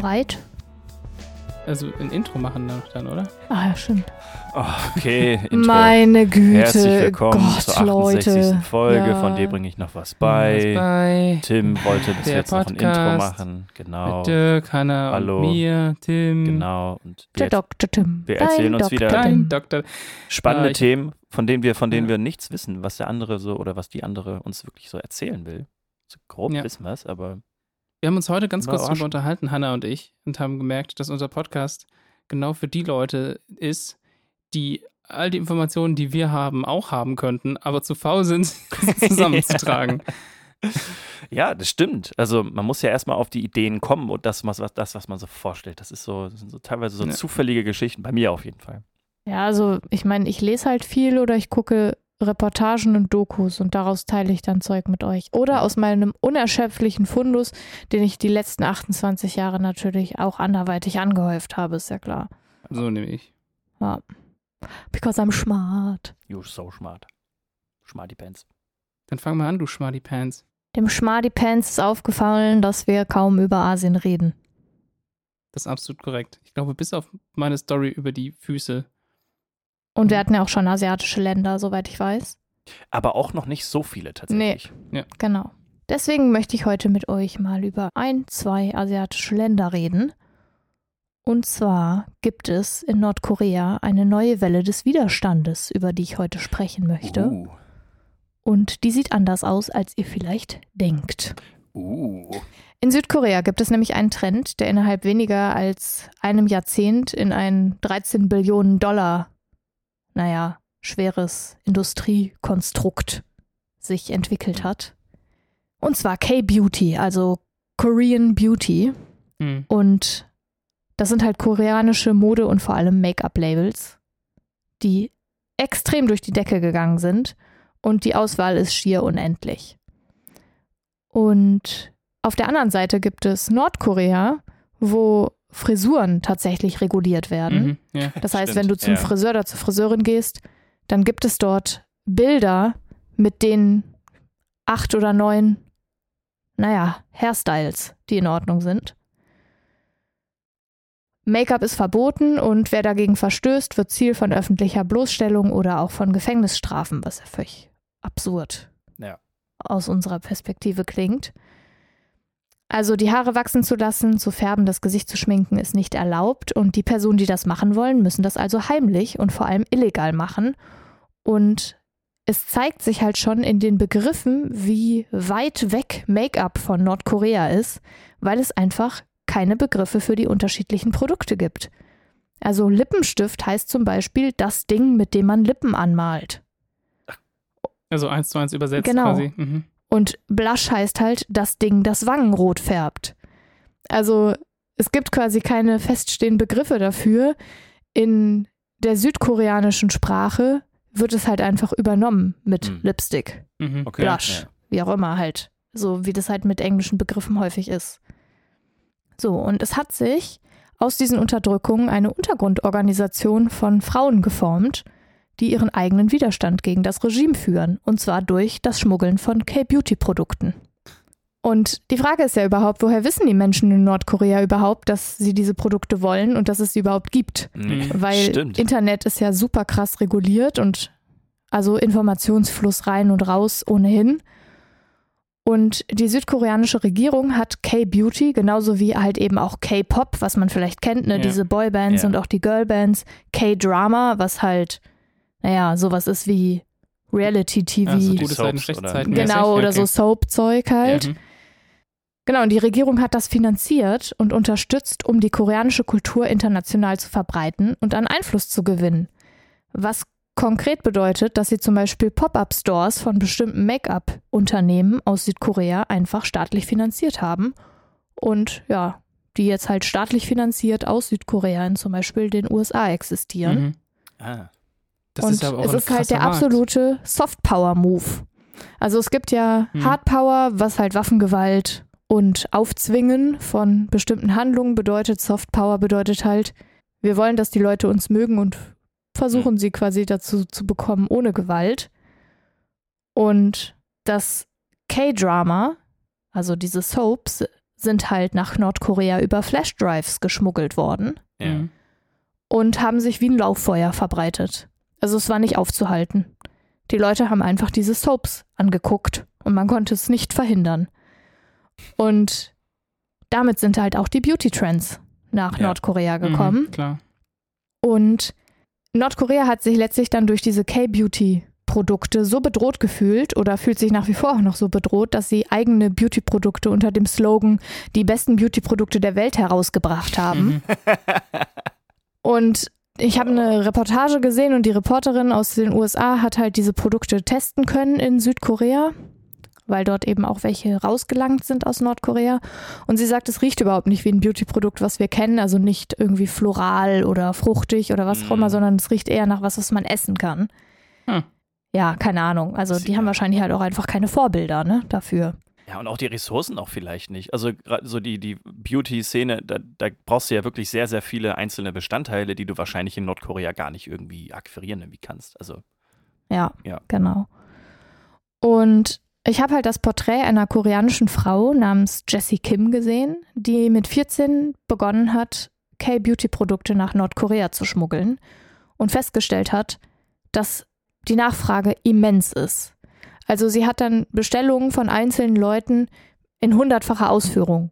Bereit? Also ein Intro machen noch dann, oder? Ah ja, stimmt. Oh, okay, Intro. Meine Güte. Herzlich willkommen Gott, zur 68. Leute. Folge, Ja. von dir bringe ich noch was bei. bei Tim wollte bis Der jetzt noch ein Intro Podcast machen. Genau. mit Dirk, Hanna Hallo. und mir, Tim. Genau. Und Der wir Dr. Tim. wir Dein erzählen uns Dr. wieder-. Dein Doktor. spannende Ja, Themen, von denen wir, von denen Ja. wir nichts wissen, was der andere so oder was die andere uns wirklich so erzählen will. So grob Ja. wissen wir es, aber Wir haben uns heute ganz kurz darüber unterhalten, Hanna und ich, und haben gemerkt, dass unser Podcast genau für die Leute ist, die all die Informationen, die wir haben, auch haben könnten, aber zu faul sind, sie zusammenzutragen. ja, das stimmt. Also man muss ja erstmal auf die Ideen kommen und das, was, was- das, was man so vorstellt. Das ist so, das sind so teilweise so Ja. zufällige Geschichten, bei mir auf jeden Fall. Ja, also ich meine, ich lese halt viel oder ich gucke Reportagen und Dokus und daraus teile ich dann Zeug mit euch. Oder aus meinem unerschöpflichen Fundus, den ich die letzten 28 Jahre natürlich auch anderweitig angehäuft habe, ist ja klar. So nehme ich. Ja. Because I'm smart. You're so smart. Smarty Pants. Dann fang mal an, du Schmarty Pants. Dem Schmarty Pants ist aufgefallen, dass wir kaum über Asien reden. Das ist absolut korrekt. Ich glaube, bis auf meine Story über die Füße. Und wir hatten ja auch schon asiatische Länder, soweit ich weiß. Aber auch noch nicht so viele tatsächlich. Genau. Deswegen möchte ich heute mit euch mal über ein, zwei asiatische Länder reden. Und zwar gibt es in Nordkorea eine neue Welle des Widerstandes, über die ich heute sprechen möchte. Uh. Und die sieht anders aus, als ihr vielleicht denkt. Uh. In Südkorea gibt es nämlich einen Trend, der innerhalb weniger als einem Jahrzehnt in ein 13 Billionen Dollar, naja, schweres Industriekonstrukt sich entwickelt hat. Und zwar K-Beauty, also Korean Beauty. Hm. Und das sind halt koreanische Mode- und vor allem Make-up-Labels, die extrem durch die Decke gegangen sind. Und die Auswahl ist schier unendlich. Und auf der anderen Seite gibt es Nordkorea, wo Frisuren tatsächlich reguliert werden. Mhm. Ja. Das heißt, Stimmt, wenn du zum ja. Friseur oder zur Friseurin gehst, dann gibt es dort Bilder mit den acht oder neun, naja, Hairstyles, die in Ordnung sind. Make-up ist verboten und wer dagegen verstößt, wird Ziel von öffentlicher Bloßstellung oder auch von Gefängnisstrafen, was ja völlig absurd Ja. aus unserer Perspektive klingt. Also die Haare wachsen zu lassen, zu färben, das Gesicht zu schminken ist nicht erlaubt und die Personen, die das machen wollen, müssen das also heimlich und vor allem illegal machen. Und es zeigt sich halt schon in den Begriffen, wie weit weg Make-up von Nordkorea ist, weil es einfach keine Begriffe für die unterschiedlichen Produkte gibt. Also Lippenstift heißt zum Beispiel das Ding, mit dem man Lippen anmalt. Also eins zu eins übersetzt Genau. quasi. Mhm. Und Blush heißt halt das Ding, das Wangenrot färbt. Also es gibt quasi keine feststehenden Begriffe dafür. In der südkoreanischen Sprache wird es halt einfach übernommen mit Hm. Lipstick, Mhm. Okay. Blush, Ja. wie auch immer halt. So wie das halt mit englischen Begriffen häufig ist. So, und es hat sich aus diesen Unterdrückungen eine Untergrundorganisation von Frauen geformt, die ihren eigenen Widerstand gegen das Regime führen, und zwar durch das Schmuggeln von K-Beauty-Produkten. Und die Frage ist ja überhaupt, woher wissen die Menschen in Nordkorea überhaupt, dass sie diese Produkte wollen und dass es sie überhaupt gibt? Nee, Weil Stimmt. Internet ist ja super krass reguliert und also Informationsfluss rein und raus ohnehin. Und die südkoreanische Regierung hat K-Beauty, genauso wie halt eben auch K-Pop, was man vielleicht kennt, ne? Ja. diese Boybands Ja. und auch die Girlbands, K-Drama, was halt, naja, sowas ist wie Reality-TV. Also die gute Zeiten, schlechte Zeiten. Genau, oder Ja, so okay. Soap-Zeug halt. Ja, mhm. Genau, und die Regierung hat das finanziert und unterstützt, um die koreanische Kultur international zu verbreiten und an Einfluss zu gewinnen. Was konkret bedeutet, dass sie zum Beispiel Pop-up-Stores von bestimmten Make-up-Unternehmen aus Südkorea einfach staatlich finanziert haben und ja, die jetzt halt staatlich finanziert aus Südkorea in zum Beispiel den USA existieren. Mhm. Ah. Das und ist aber auch es ist halt der Markt. absolute Soft-Power-Move. Also es gibt ja Hm. Hard Power, was halt Waffengewalt und Aufzwingen von bestimmten Handlungen bedeutet. Soft Power bedeutet halt, wir wollen, dass die Leute uns mögen und versuchen sie quasi dazu zu bekommen ohne Gewalt. Und das K-Drama, also diese Soaps, sind halt nach Nordkorea über Flashdrives geschmuggelt worden Ja. Und haben sich wie ein Lauffeuer verbreitet. Also es war nicht aufzuhalten. Die Leute haben einfach diese Soaps angeguckt und man konnte es nicht verhindern. Und damit sind halt auch die Beauty-Trends nach Ja. Nordkorea gekommen. Mhm, klar. Und Nordkorea hat sich letztlich dann durch diese K-Beauty-Produkte so bedroht gefühlt oder fühlt sich nach wie vor auch noch so bedroht, dass sie eigene Beauty-Produkte unter dem Slogan die besten Beauty-Produkte der Welt herausgebracht haben. Mhm. Und ich habe eine Reportage gesehen und die Reporterin aus den USA hat halt diese Produkte testen können in Südkorea, weil dort eben auch welche rausgelangt sind aus Nordkorea. Und sie sagt, es riecht überhaupt nicht wie ein Beauty-Produkt, was wir kennen, also nicht irgendwie floral oder fruchtig oder was auch Mm. immer, sondern es riecht eher nach was, was man essen kann. Hm. Ja, keine Ahnung. Also die haben wahrscheinlich halt auch einfach keine Vorbilder ne, dafür. Ja, und auch die Ressourcen auch vielleicht nicht. Also gerade so die, die Beauty-Szene, da, da brauchst du ja wirklich sehr, sehr viele einzelne Bestandteile, die du wahrscheinlich in Nordkorea gar nicht irgendwie akquirieren irgendwie kannst. Also, Ja, Ja. genau. Und ich habe halt das Porträt einer koreanischen Frau namens Jessie Kim gesehen, die mit 14 begonnen hat, K-Beauty-Produkte nach Nordkorea zu schmuggeln und festgestellt hat, dass die Nachfrage immens ist. Also sie hat dann Bestellungen von einzelnen Leuten in hundertfacher Ausführung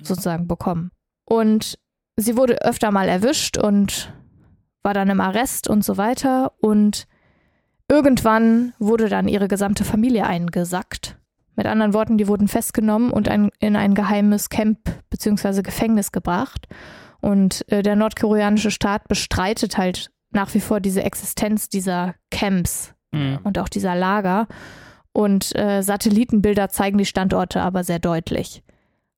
sozusagen bekommen. Und sie wurde öfter mal erwischt und war dann im Arrest und so weiter. Und irgendwann wurde dann ihre gesamte Familie eingesackt. Mit anderen Worten, die wurden festgenommen und ein, in ein geheimes Camp bzw. Gefängnis gebracht. Und äh, der nordkoreanische Staat bestreitet halt nach wie vor diese Existenz dieser Camps Mhm. und auch dieser Lager. Und äh, Satellitenbilder zeigen die Standorte aber sehr deutlich.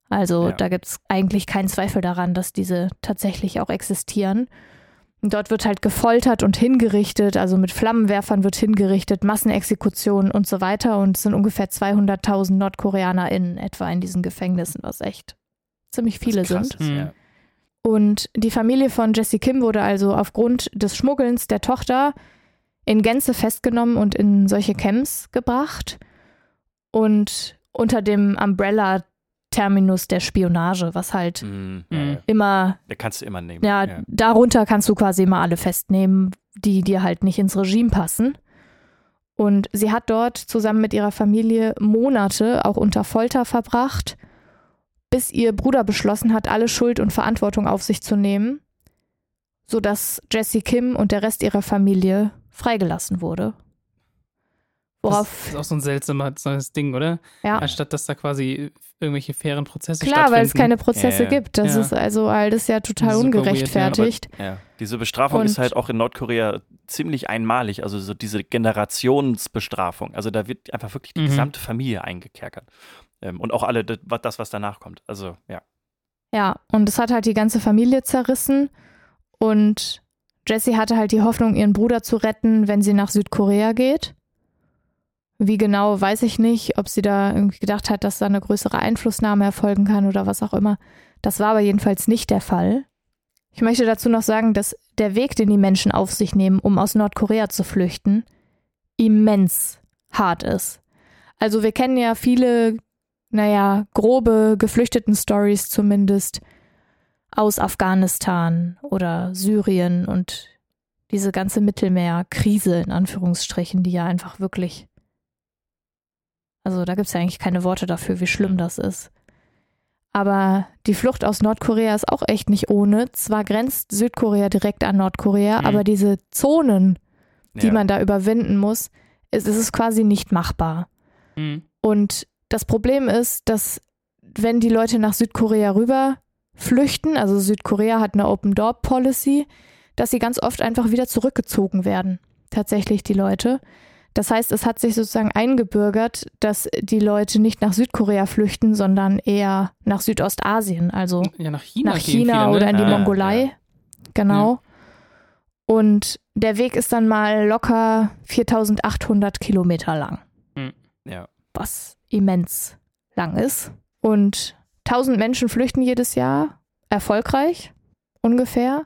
Also Ja. da gibt es eigentlich keinen Zweifel daran, dass diese tatsächlich auch existieren. Und dort wird halt gefoltert und hingerichtet, also mit Flammenwerfern wird hingerichtet, Massenexekutionen und so weiter. Und es sind ungefähr 200.000 NordkoreanerInnen etwa in diesen Gefängnissen, was echt ziemlich viele sind. ist, Mhm. ja. Und die Familie von Jesse Kim wurde also aufgrund des Schmuggelns der Tochter in Gänze festgenommen und in solche Camps gebracht und unter dem Umbrella-Terminus der Spionage, was halt Mhm, ja, Mhm. ja. immer, Der kannst du immer nehmen. ja, darunter kannst du quasi immer alle festnehmen, die dir halt nicht ins Regime passen. Und sie hat dort zusammen mit ihrer Familie Monate auch unter Folter verbracht, bis ihr Bruder beschlossen hat, alle Schuld und Verantwortung auf sich zu nehmen, sodass Jessie Kim und der Rest ihrer Familie freigelassen wurde. Das Worauf, ist auch so ein seltsames Ding, oder? ja. Anstatt dass da quasi irgendwelche fairen Prozesse Klar, weil es stattfinden. keine Prozesse Ja, ja. gibt. Das Ja. ist also alles ja total Super weird, ja, ungerechtfertigt. Diese Bestrafung Und- ist halt auch in Nordkorea ziemlich einmalig. Also so diese Generationsbestrafung. Also da wird einfach wirklich die Mhm. gesamte Familie eingekerkert. Ähm, und auch alle das, was- das, was danach kommt. Also ja. Ja, und es hat halt die ganze Familie zerrissen und Jessie hatte halt die Hoffnung, ihren Bruder zu retten, wenn sie nach Südkorea geht. Wie genau, weiß ich nicht, ob sie da irgendwie gedacht hat, dass da eine größere Einflussnahme erfolgen kann oder was auch immer. Das war aber jedenfalls nicht der Fall. Ich möchte dazu noch sagen, dass der Weg, den die Menschen auf sich nehmen, um aus Nordkorea zu flüchten, immens hart ist. Also wir kennen ja viele, naja, grobe Geflüchteten-Stories zumindest aus Afghanistan oder Syrien und diese ganze Mittelmeerkrise in Anführungsstrichen, die ja einfach wirklich, also da gibt es ja eigentlich keine Worte dafür, wie schlimm das ist. Aber die Flucht aus Nordkorea ist auch echt nicht ohne. Zwar grenzt Südkorea direkt an Nordkorea, Mhm. aber diese Zonen, die ja. man da überwinden muss, ist, es ist quasi nicht machbar. Mhm. Und das Problem ist, dass wenn die Leute nach Südkorea rüber flüchten, also Südkorea hat eine Open Door Policy, dass sie ganz oft einfach wieder zurückgezogen werden. Tatsächlich die Leute. Das heißt, es hat sich sozusagen eingebürgert, dass die Leute nicht nach Südkorea flüchten, sondern eher nach Südostasien, also Ja, nach China. nach China viele, ne? oder in die Ah, Mongolei. ja. Genau. Und der Weg ist dann mal locker 4800 Kilometer lang Ja. was immens lang ist. Und 1000 Menschen flüchten jedes Jahr, erfolgreich ungefähr.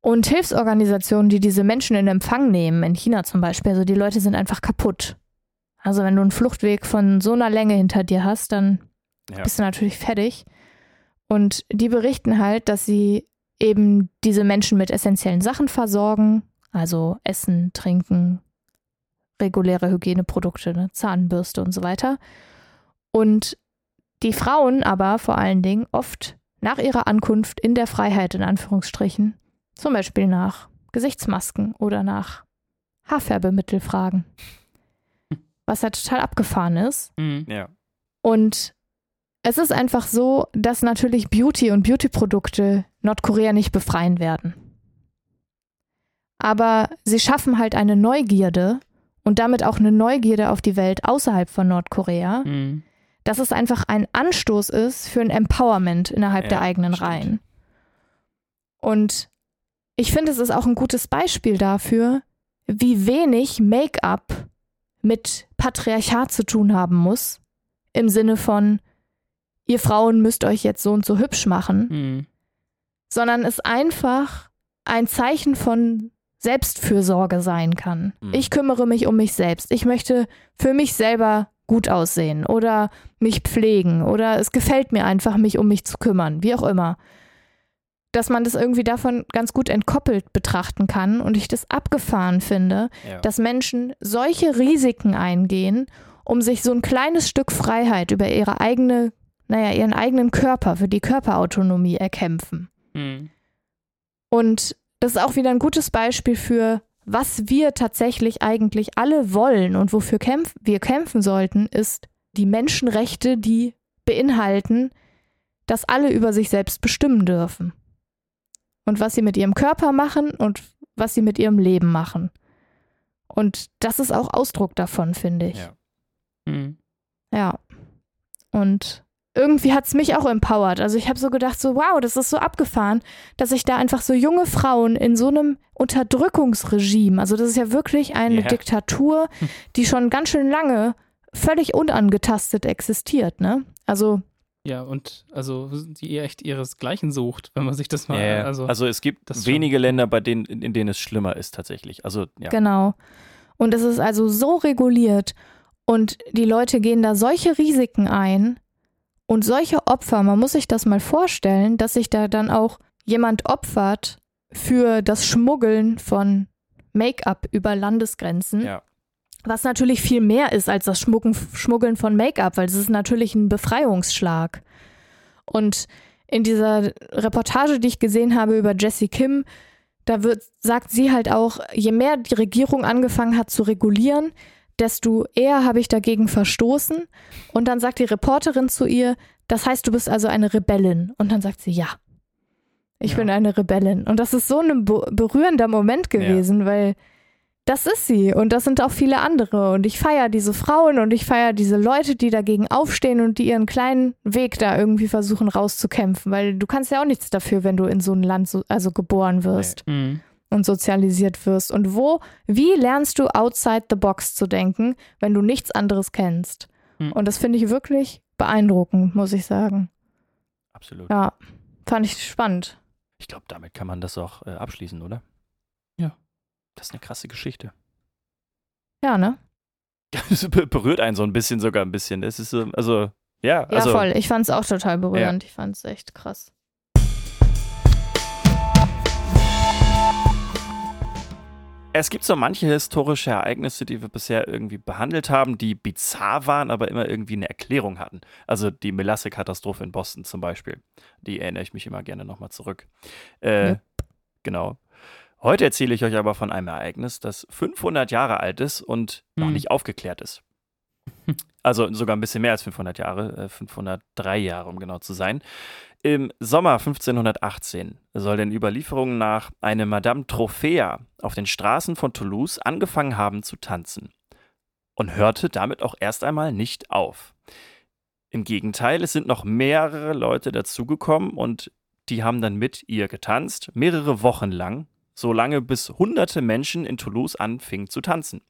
Und Hilfsorganisationen, die diese Menschen in Empfang nehmen, in China zum Beispiel, also die Leute sind einfach kaputt. Also wenn du einen Fluchtweg von so einer Länge hinter dir hast, dann Ja. bist du natürlich fertig. Und die berichten halt, dass sie eben diese Menschen mit essentiellen Sachen versorgen, also Essen, Trinken, reguläre Hygieneprodukte, ne, Zahnbürste und so weiter. Und die Frauen aber vor allen Dingen oft nach ihrer Ankunft in der Freiheit in Anführungsstrichen, zum Beispiel nach Gesichtsmasken oder nach Haarfärbemittel fragen. Was ja total abgefahren ist. Mhm. Ja. Und es ist einfach so, dass natürlich Beauty und Beauty-Produkte Nordkorea nicht befreien werden. Aber sie schaffen halt eine Neugierde und damit auch eine Neugierde auf die Welt außerhalb von Nordkorea, Mhm. Dass es einfach ein Anstoß ist für ein Empowerment innerhalb Ja, der eigenen stimmt. Reihen. Und ich finde, es ist auch ein gutes Beispiel dafür, wie wenig Make-up mit Patriarchat zu tun haben muss, im Sinne von, ihr Frauen müsst euch jetzt so und so hübsch machen, Mhm. sondern es einfach ein Zeichen von Selbstfürsorge sein kann. Mhm. Ich kümmere mich um mich selbst. Ich möchte für mich selber gut aussehen oder mich pflegen oder es gefällt mir einfach, mich um mich zu kümmern, wie auch immer. Dass man das irgendwie davon ganz gut entkoppelt betrachten kann und ich das abgefahren finde, Ja. dass Menschen solche Risiken eingehen, um sich so ein kleines Stück Freiheit über ihre eigene, naja, ihren eigenen Körper, für die Körperautonomie erkämpfen. Mhm. Und das ist auch wieder ein gutes Beispiel für, was wir tatsächlich eigentlich alle wollen und wofür kämpf wir kämpfen sollten, ist die Menschenrechte, die beinhalten, dass alle über sich selbst bestimmen dürfen. Und was sie mit ihrem Körper machen und was sie mit ihrem Leben machen. Und das ist auch Ausdruck davon, finde ich. Ja. Mhm. Ja. Und irgendwie hat es mich auch empowert. Also ich habe so gedacht, so wow, das ist so abgefahren, dass ich da einfach so junge Frauen in so einem Unterdrückungsregime, also das ist ja wirklich eine Ja. Diktatur, die schon ganz schön lange völlig unangetastet existiert, ne? Also Ja, und also die echt ihresgleichen sucht, wenn man sich das mal. Ja. Also, also, es gibt das schon. wenige Länder, bei denen, in, in denen es schlimmer ist tatsächlich. Also ja. Genau. Und es ist also so reguliert und die Leute gehen da solche Risiken ein und solche Opfer. Man muss sich das mal vorstellen, dass sich da dann auch jemand opfert für das Schmuggeln von Make-up über Landesgrenzen. Ja. Was natürlich viel mehr ist als das Schmuggen, Schmuggeln von Make-up, weil es ist natürlich ein Befreiungsschlag. Und in dieser Reportage, die ich gesehen habe über Jessie Kim, da wird, sagt sie halt auch, je mehr die Regierung angefangen hat zu regulieren, desto eher habe ich dagegen verstoßen. Und dann sagt die Reporterin zu ihr, das heißt, du bist also eine Rebellin. Und dann sagt sie, ja, ich Ja. bin eine Rebellin. Und das ist so ein be- berührender Moment gewesen, weil das ist sie und das sind auch viele andere. Und ich feiere diese Frauen und ich feiere diese Leute, die dagegen aufstehen und die ihren kleinen Weg da irgendwie versuchen rauszukämpfen, weil du kannst ja auch nichts dafür, wenn du in so ein Land so, also geboren wirst Mhm. Und sozialisiert wirst. Und wo, wie lernst du outside the box zu denken, wenn du nichts anderes kennst? Hm. Und das finde ich wirklich beeindruckend, muss ich sagen. Absolut. Ja, fand ich spannend. Ich glaube, damit kann man das auch äh, abschließen, oder? Ja. Das ist eine krasse Geschichte. Ja, ne? Das be- berührt einen so ein bisschen sogar ein bisschen. Es ist so, also, ja, Ja, also, voll. Ich fand es auch total berührend. Ich fand es echt krass. Es gibt so manche historische Ereignisse, die wir bisher irgendwie behandelt haben, die bizarr waren, aber immer irgendwie eine Erklärung hatten. Also die Melasse-Katastrophe in Boston zum Beispiel. Die erinnere ich mich immer gerne nochmal zurück. Äh, Yep. Genau. Heute erzähle ich euch aber von einem Ereignis, das 500 Jahre alt ist und noch Hm. nicht aufgeklärt ist. Also sogar ein bisschen mehr als 500 Jahre, äh, 503 Jahre, um genau zu sein. Im Sommer 1518 soll den Überlieferungen nach eine Madame Trophäa auf den Straßen von Toulouse angefangen haben zu tanzen und hörte damit auch erst einmal nicht auf. Im Gegenteil, es sind noch mehrere Leute dazugekommen und die haben dann mit ihr getanzt, mehrere Wochen lang, so lange bis hunderte Menschen in Toulouse anfingen zu tanzen.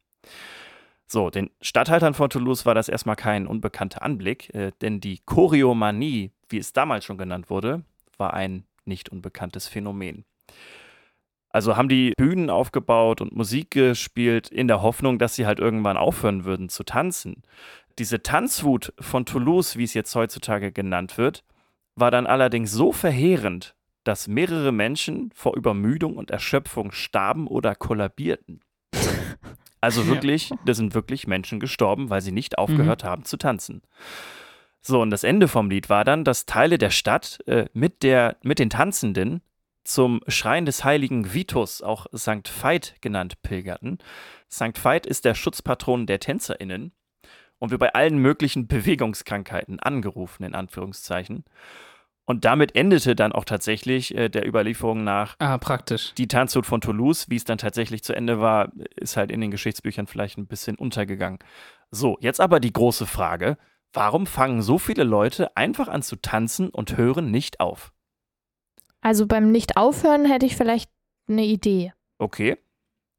So, den Statthaltern von Toulouse war das erstmal kein unbekannter Anblick, äh, denn die Choreomanie, wie es damals schon genannt wurde, war ein nicht unbekanntes Phänomen. Also haben die Bühnen aufgebaut und Musik gespielt in der Hoffnung, dass sie halt irgendwann aufhören würden zu tanzen. Diese Tanzwut von Toulouse, wie es jetzt heutzutage genannt wird, war dann allerdings so verheerend, dass mehrere Menschen vor Übermüdung und Erschöpfung starben oder kollabierten. Also wirklich, da sind wirklich Menschen gestorben, weil sie nicht aufgehört mhm. haben zu tanzen. So, und das Ende vom Lied war dann, dass Teile der Stadt äh, mit, der, mit den Tanzenden zum Schrein des heiligen Vitus, auch St. Veit genannt, pilgerten. St. Veit ist der Schutzpatron der TänzerInnen und wird bei allen möglichen Bewegungskrankheiten angerufen, in Anführungszeichen. Und damit endete dann auch tatsächlich äh, der Überlieferung nach ah, praktisch. die Tanzhut von Toulouse. Wie es dann tatsächlich zu Ende war, ist halt in den Geschichtsbüchern vielleicht ein bisschen untergegangen. So, jetzt aber die große Frage: Warum fangen so viele Leute einfach an zu tanzen und hören nicht auf? Also beim Nicht-Aufhören hätte ich vielleicht eine Idee. Okay.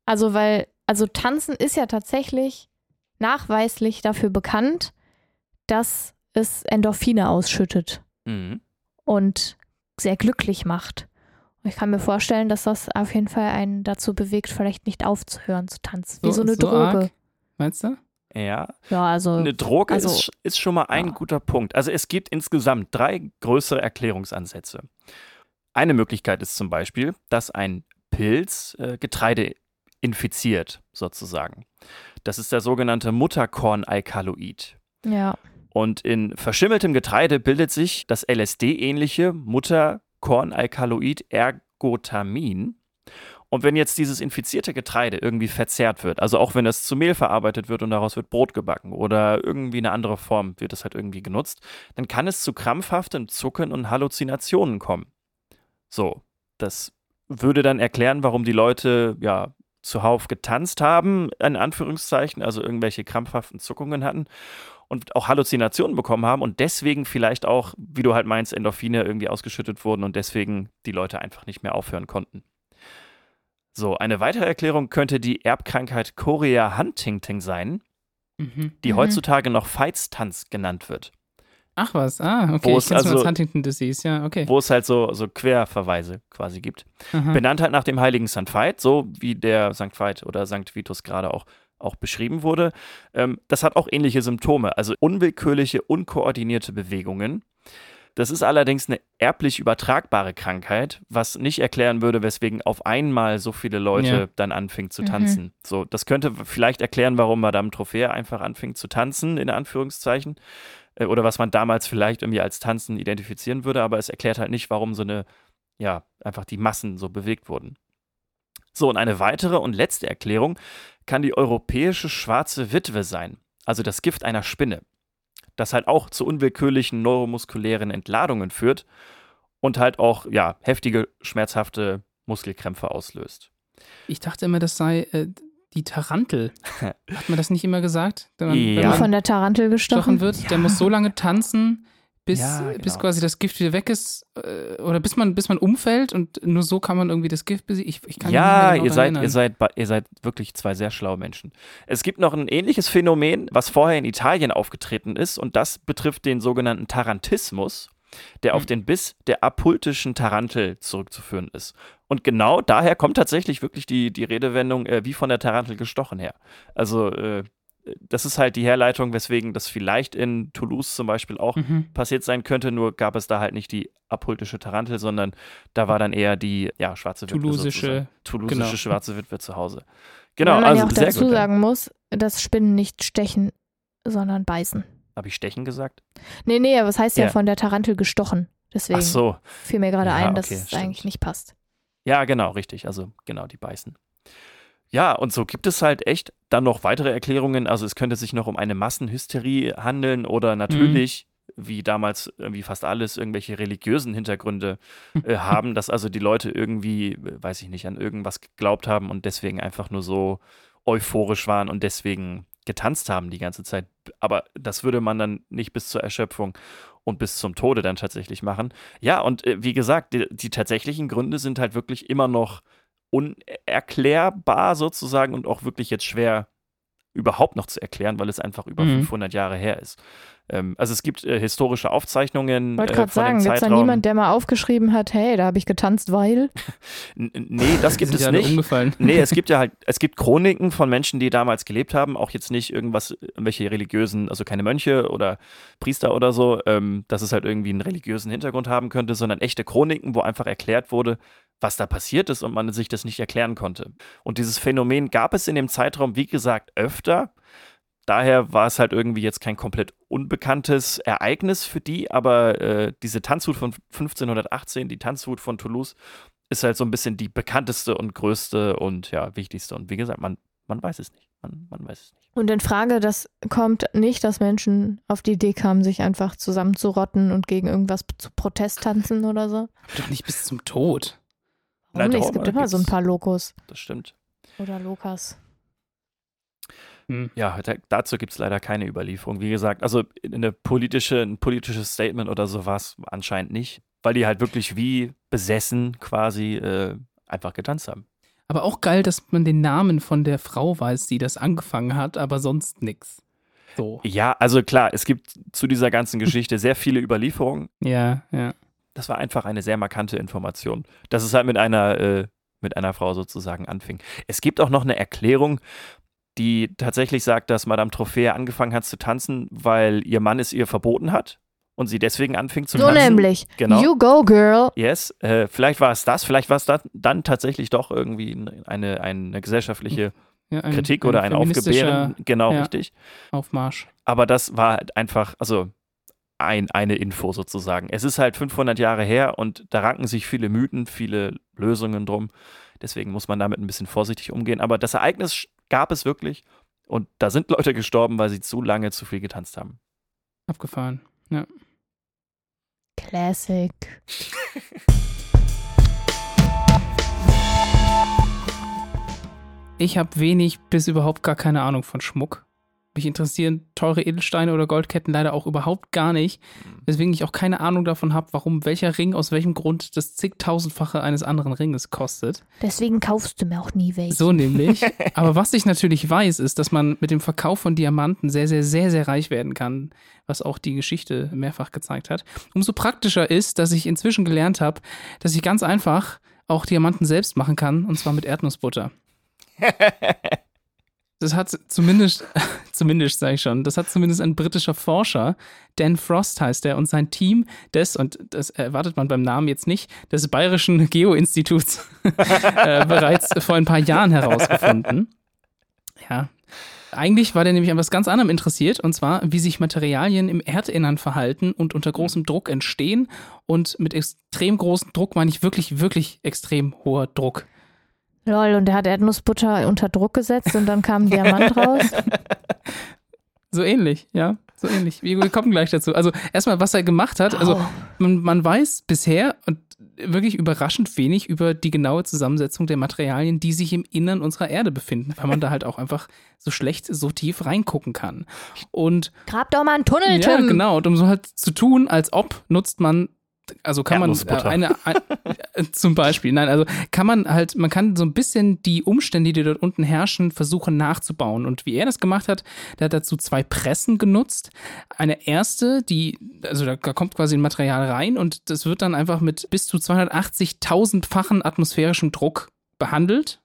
Also, weil, also tanzen ist ja tatsächlich nachweislich dafür bekannt, dass es Endorphine ausschüttet. Mhm und sehr glücklich macht. Und ich kann mir vorstellen, dass das auf jeden Fall einen dazu bewegt, vielleicht nicht aufzuhören zu tanzen. Wie so, so eine so Droge. Arg? Meinst du? Ja. Ja, also. Eine Droge also, ist, ist schon mal ein ja. guter Punkt. Also es gibt insgesamt drei größere Erklärungsansätze. Eine Möglichkeit ist zum Beispiel, dass ein Pilz äh, Getreide infiziert, sozusagen. Das ist der sogenannte Mutterkornalkaloid. Ja. Und in verschimmeltem Getreide bildet sich das LSD-ähnliche Mutterkornalkaloid Ergotamin. Und wenn jetzt dieses infizierte Getreide irgendwie verzehrt wird, also auch wenn das zu Mehl verarbeitet wird und daraus wird Brot gebacken oder irgendwie eine andere Form wird es halt irgendwie genutzt, dann kann es zu krampfhaftem Zucken und Halluzinationen kommen. So, das würde dann erklären, warum die Leute ja zuhauf getanzt haben, in Anführungszeichen, also irgendwelche krampfhaften Zuckungen hatten und auch Halluzinationen bekommen haben und deswegen vielleicht auch, wie du halt meinst, Endorphine irgendwie ausgeschüttet wurden und deswegen die Leute einfach nicht mehr aufhören konnten. So, eine weitere Erklärung könnte die Erbkrankheit Chorea Huntington sein, mhm. die mhm. heutzutage noch Feitstanz genannt wird. Ach was, ah, okay. Wo es also, Huntington Disease, ja, okay. Wo es halt so, so Querverweise quasi gibt. Aha. Benannt halt nach dem heiligen St. Veit, so wie der St. Veit oder St. Vitus gerade auch auch beschrieben wurde. Ähm, das hat auch ähnliche Symptome, also unwillkürliche, unkoordinierte Bewegungen. Das ist allerdings eine erblich übertragbare Krankheit, was nicht erklären würde, weswegen auf einmal so viele Leute ja. dann anfingen zu mhm. tanzen. Mhm. So, das könnte vielleicht erklären, warum Madame Trophäe einfach anfing zu tanzen, in Anführungszeichen. Äh, oder was man damals vielleicht irgendwie als Tanzen identifizieren würde, aber es erklärt halt nicht, warum so eine, ja, einfach die Massen so bewegt wurden. So, und eine weitere und letzte Erklärung kann die europäische schwarze Witwe sein, also das Gift einer Spinne, das halt auch zu unwillkürlichen neuromuskulären Entladungen führt und halt auch ja, heftige, schmerzhafte Muskelkrämpfe auslöst. Ich dachte immer, das sei äh, die Tarantel. Hat man das nicht immer gesagt? Wenn man, ja. wenn man von der Tarantel gestochen wird, ja. der muss so lange tanzen, bis, ja, genau. bis quasi das Gift wieder weg ist äh, oder bis man, bis man umfällt und nur so kann man irgendwie das Gift besiegen. Ich, ich kann ja, genau ihr, seid, ihr, seid, ihr seid wirklich zwei sehr schlaue Menschen. Es gibt noch ein ähnliches Phänomen, was vorher in Italien aufgetreten ist und das betrifft den sogenannten Tarantismus, der hm. auf den Biss der apultischen Tarantel zurückzuführen ist. Und genau daher kommt tatsächlich wirklich die, die Redewendung äh, wie von der Tarantel gestochen her. Also äh, das ist halt die Herleitung, weswegen das vielleicht in Toulouse zum Beispiel auch mhm. passiert sein könnte, nur gab es da halt nicht die apultische Tarantel, sondern da war dann eher die ja, schwarze Witwe. Toulousische, Toulousische genau. schwarze Witwe zu Hause. Genau, Weil man also ja auch dazu gut, sagen muss, dass Spinnen nicht stechen, sondern beißen. Habe ich stechen gesagt? Nee, nee, aber es heißt ja, ja von der Tarantel gestochen. Deswegen Ach so. fiel mir gerade ja, ein, dass okay, es stimmt. eigentlich nicht passt. Ja, genau, richtig. Also genau, die beißen. Ja, und so gibt es halt echt dann noch weitere Erklärungen. Also es könnte sich noch um eine Massenhysterie handeln oder mhm. natürlich, mhm. wie damals wie fast alles, irgendwelche religiösen Hintergründe äh, haben, dass also die Leute irgendwie, weiß ich nicht, an irgendwas geglaubt haben und deswegen einfach nur so euphorisch waren und deswegen getanzt haben die ganze Zeit. Aber das würde man dann nicht bis zur Erschöpfung und bis zum Tode dann tatsächlich machen. Ja, und äh, wie gesagt, die, die tatsächlichen Gründe sind halt wirklich immer noch unerklärbar sozusagen und auch wirklich jetzt schwer überhaupt noch zu erklären, weil es einfach über Mhm. 500 Jahre her ist. Ähm, also es gibt äh, historische Aufzeichnungen Ich wollte äh, gerade von sagen, gibt es da niemand, der mal aufgeschrieben hat, hey, da habe ich getanzt, weil? Nee, das gibt es ja nicht. umgefallen. Nee, es gibt ja halt, es gibt Chroniken von Menschen, die damals gelebt haben, auch jetzt nicht irgendwas, irgendwelche religiösen, also keine Mönche oder Priester oder so, ähm, dass es halt irgendwie einen religiösen Hintergrund haben könnte, sondern echte Chroniken, wo einfach erklärt wurde, was da passiert ist und man sich das nicht erklären konnte. Und dieses Phänomen gab es in dem Zeitraum, wie gesagt, öfter. Daher war es halt irgendwie jetzt kein komplett unbekanntes Ereignis für die, aber äh, diese Tanzhut von 1518, die Tanzhut von Toulouse, ist halt so ein bisschen die bekannteste und größte und ja, wichtigste. Und wie gesagt, man, man weiß es nicht. Man, man weiß es nicht. Und in Frage, das kommt nicht, dass Menschen auf die Idee kamen, sich einfach zusammenzurotten und gegen irgendwas zu Protest tanzen oder so. Doch nicht bis zum Tod. Warum nicht? Es gibt immer so ein gibt's- paar Lokos Das stimmt. oder Lokas. Hm. Ja, da, dazu gibt es leider keine Überlieferung. Wie gesagt, also eine politische, ein politisches Statement oder so war es anscheinend nicht, weil die halt wirklich wie besessen quasi äh, einfach getanzt haben. Aber auch geil, dass man den Namen von der Frau weiß, die das angefangen hat, aber sonst nix. So. Ja, also klar, es gibt zu dieser ganzen Geschichte sehr viele Überlieferungen. Ja, ja. Das war einfach eine sehr markante Information, dass es halt mit einer, äh, mit einer Frau sozusagen anfing. Es gibt auch noch eine Erklärung, die tatsächlich sagt, dass Madame Trophäe angefangen hat zu tanzen, weil ihr Mann es ihr verboten hat und sie deswegen anfing zu So tanzen. nämlich. Genau. You go, girl. Yes, äh, vielleicht war es das, vielleicht war es dann, dann tatsächlich doch irgendwie eine, eine gesellschaftliche ja ein, Kritik oder ein feministischer Aufgebären. Genau, ja. richtig. Aufmarsch. Aber das war halt einfach, also ein, eine Info sozusagen. Es ist halt 500 Jahre her und da ranken sich viele Mythen, viele Lösungen drum. Deswegen muss man damit ein bisschen vorsichtig umgehen. Aber das Ereignis gab es wirklich und da sind Leute gestorben, weil sie zu lange zu viel getanzt haben. Abgefahren. Classic. Ich habe wenig bis überhaupt gar keine Ahnung von Schmuck. Mich interessieren teure Edelsteine oder Goldketten leider auch überhaupt gar nicht. Weswegen ich auch keine Ahnung davon habe, warum welcher Ring aus welchem Grund das zigtausendfache eines anderen Ringes kostet. Deswegen kaufst du mir auch nie welche. So nämlich. Aber was ich natürlich weiß, ist, dass man mit dem Verkauf von Diamanten sehr, sehr, sehr, sehr reich werden kann, was auch die Geschichte mehrfach gezeigt hat. Umso praktischer ist, dass ich inzwischen gelernt habe, dass ich ganz einfach auch Diamanten selbst machen kann, und zwar mit Erdnussbutter. Das hat zumindest, zumindest sage ich schon, das hat zumindest ein britischer Forscher, Dan Frost heißt er, und sein Team des, und das erwartet man beim Namen jetzt nicht, des Bayerischen Geo-Instituts äh, bereits vor ein paar Jahren herausgefunden. Ja. Eigentlich war der nämlich an was ganz anderem interessiert, und zwar, wie sich Materialien im Erdinnern verhalten und unter großem Druck entstehen. Und mit extrem großem Druck meine ich wirklich, wirklich extrem hoher Druck. Lol, und der hat Erdnussbutter unter Druck gesetzt und dann kam ein Diamant raus. So ähnlich, ja. So ähnlich. Wir wir kommen gleich dazu. Also erstmal, was er gemacht hat. Also man, man weiß bisher und wirklich überraschend wenig über die genaue Zusammensetzung der Materialien, die sich im Innern unserer Erde befinden, weil man da halt auch einfach so schlecht so tief reingucken kann. Und Grab doch mal einen Tunnel, ja, Tim. genau. Und um so halt zu tun, als ob nutzt man, also kann man äh, eine, ein, äh, zum Beispiel, nein, also kann man halt, man kann so ein bisschen die Umstände, die dort unten herrschen, versuchen nachzubauen. Und wie er das gemacht hat, der hat dazu zwei Pressen genutzt. Eine erste, die, also da, da kommt quasi ein Material rein und das wird dann einfach mit bis zu 280.000-fachen atmosphärischem Druck behandelt.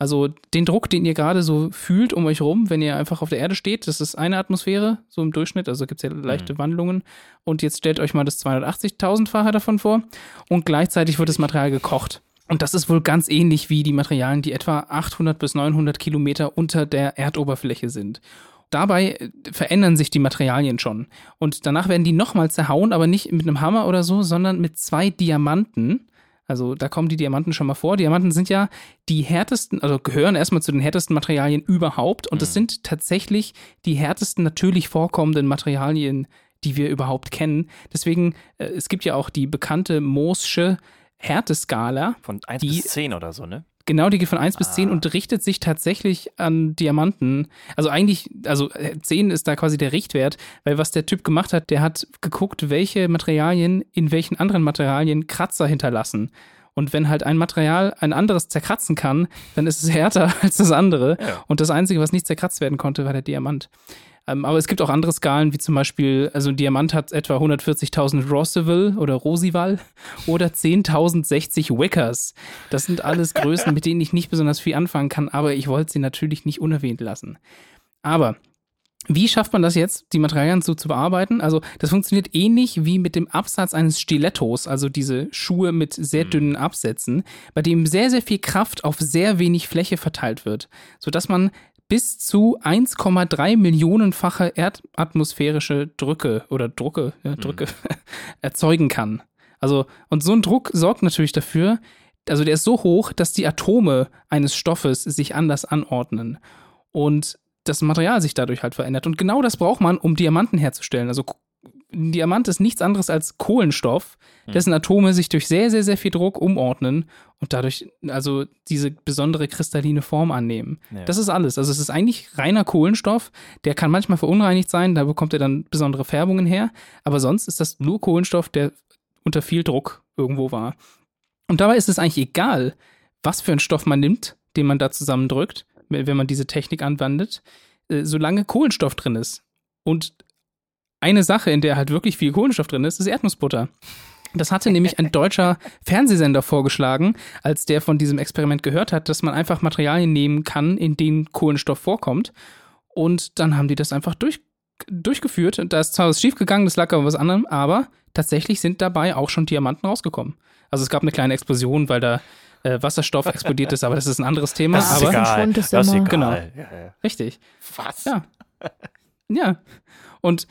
Also den Druck, den ihr gerade so fühlt um euch rum, wenn ihr einfach auf der Erde steht, das ist eine Atmosphäre, so im Durchschnitt, also gibt es ja leichte Wandlungen. Und jetzt stellt euch mal das 280.000-fache davon vor und gleichzeitig wird das Material gekocht. Und das ist wohl ganz ähnlich wie die Materialien, die etwa 800 bis 900 Kilometer unter der Erdoberfläche sind. Dabei äh, verändern sich die Materialien schon. Und danach werden die nochmal zerhauen, aber nicht mit einem Hammer oder so, sondern mit zwei Diamanten. Also da kommen die Diamanten schon mal vor. Diamanten sind ja die härtesten, also gehören erstmal zu den härtesten Materialien überhaupt. Und das sind tatsächlich die härtesten natürlich vorkommenden Materialien, die wir überhaupt kennen. Deswegen, äh, es gibt ja auch die bekannte Moossche Härteskala. Von 1 Die- bis 10 oder so, ne? Genau, die geht von 1 bis Ah. 10 und richtet sich tatsächlich an Diamanten. Also eigentlich, also äh, 10 ist da quasi der Richtwert, weil was der Typ gemacht hat, der hat geguckt, welche Materialien in welchen anderen Materialien Kratzer hinterlassen. Und wenn halt ein Material ein anderes zerkratzen kann, dann ist es härter als das andere. Ja. Und das Einzige, was nicht zerkratzt werden konnte, war der Diamant. Ähm, aber es gibt auch andere Skalen, wie zum Beispiel, also ein Diamant hat etwa 140.000 Rosseville oder Rosival oder 10.060 Wickers. Das sind alles Größen, mit denen ich nicht besonders viel anfangen kann, aber ich wollte sie natürlich nicht unerwähnt lassen. Aber wie schafft man das jetzt, die Materialien so zu bearbeiten? Also, das funktioniert ähnlich wie mit dem Absatz eines Stilettos, also diese Schuhe mit sehr dünnen Absätzen, bei dem sehr, sehr viel Kraft auf sehr wenig Fläche verteilt wird, sodass man bis zu 1,3 Millionenfache erdatmosphärische Drücke oder Drucke, ja, Drücke erzeugen kann. Also, und so ein Druck sorgt natürlich dafür, also der ist so hoch, dass die Atome eines Stoffes sich anders anordnen. Und das Material sich dadurch halt verändert. Und genau das braucht man, um Diamanten herzustellen. Also ein Diamant ist nichts anderes als Kohlenstoff, dessen Atome sich durch sehr, sehr, sehr viel Druck umordnen und dadurch also diese besondere kristalline Form annehmen. Ja. Das ist alles. Also es ist eigentlich reiner Kohlenstoff, der kann manchmal verunreinigt sein, da bekommt er dann besondere Färbungen her, aber sonst ist das nur Kohlenstoff, der unter viel Druck irgendwo war. Und dabei ist es eigentlich egal, was für einen Stoff man nimmt, den man da zusammendrückt, wenn wenn man diese Technik anwendet, äh, solange Kohlenstoff drin ist. Und eine Sache, in der halt wirklich viel Kohlenstoff drin ist, ist Erdnussbutter. Das hatte nämlich ein deutscher Fernsehsender vorgeschlagen, als der von diesem Experiment gehört hat, dass man einfach Materialien nehmen kann, in denen Kohlenstoff vorkommt. Und dann haben die das einfach durch, durchgeführt. Und Da ist zwar was schiefgegangen, das lag aber was anderem, aber tatsächlich sind dabei auch schon Diamanten rausgekommen. Also es gab eine kleine Explosion, weil da äh, Wasserstoff explodiert ist, aber das ist ein anderes Thema. Das ist aber egal. Das ist egal. Genau. Ja, ja. richtig. Was? Ja. Ja. Und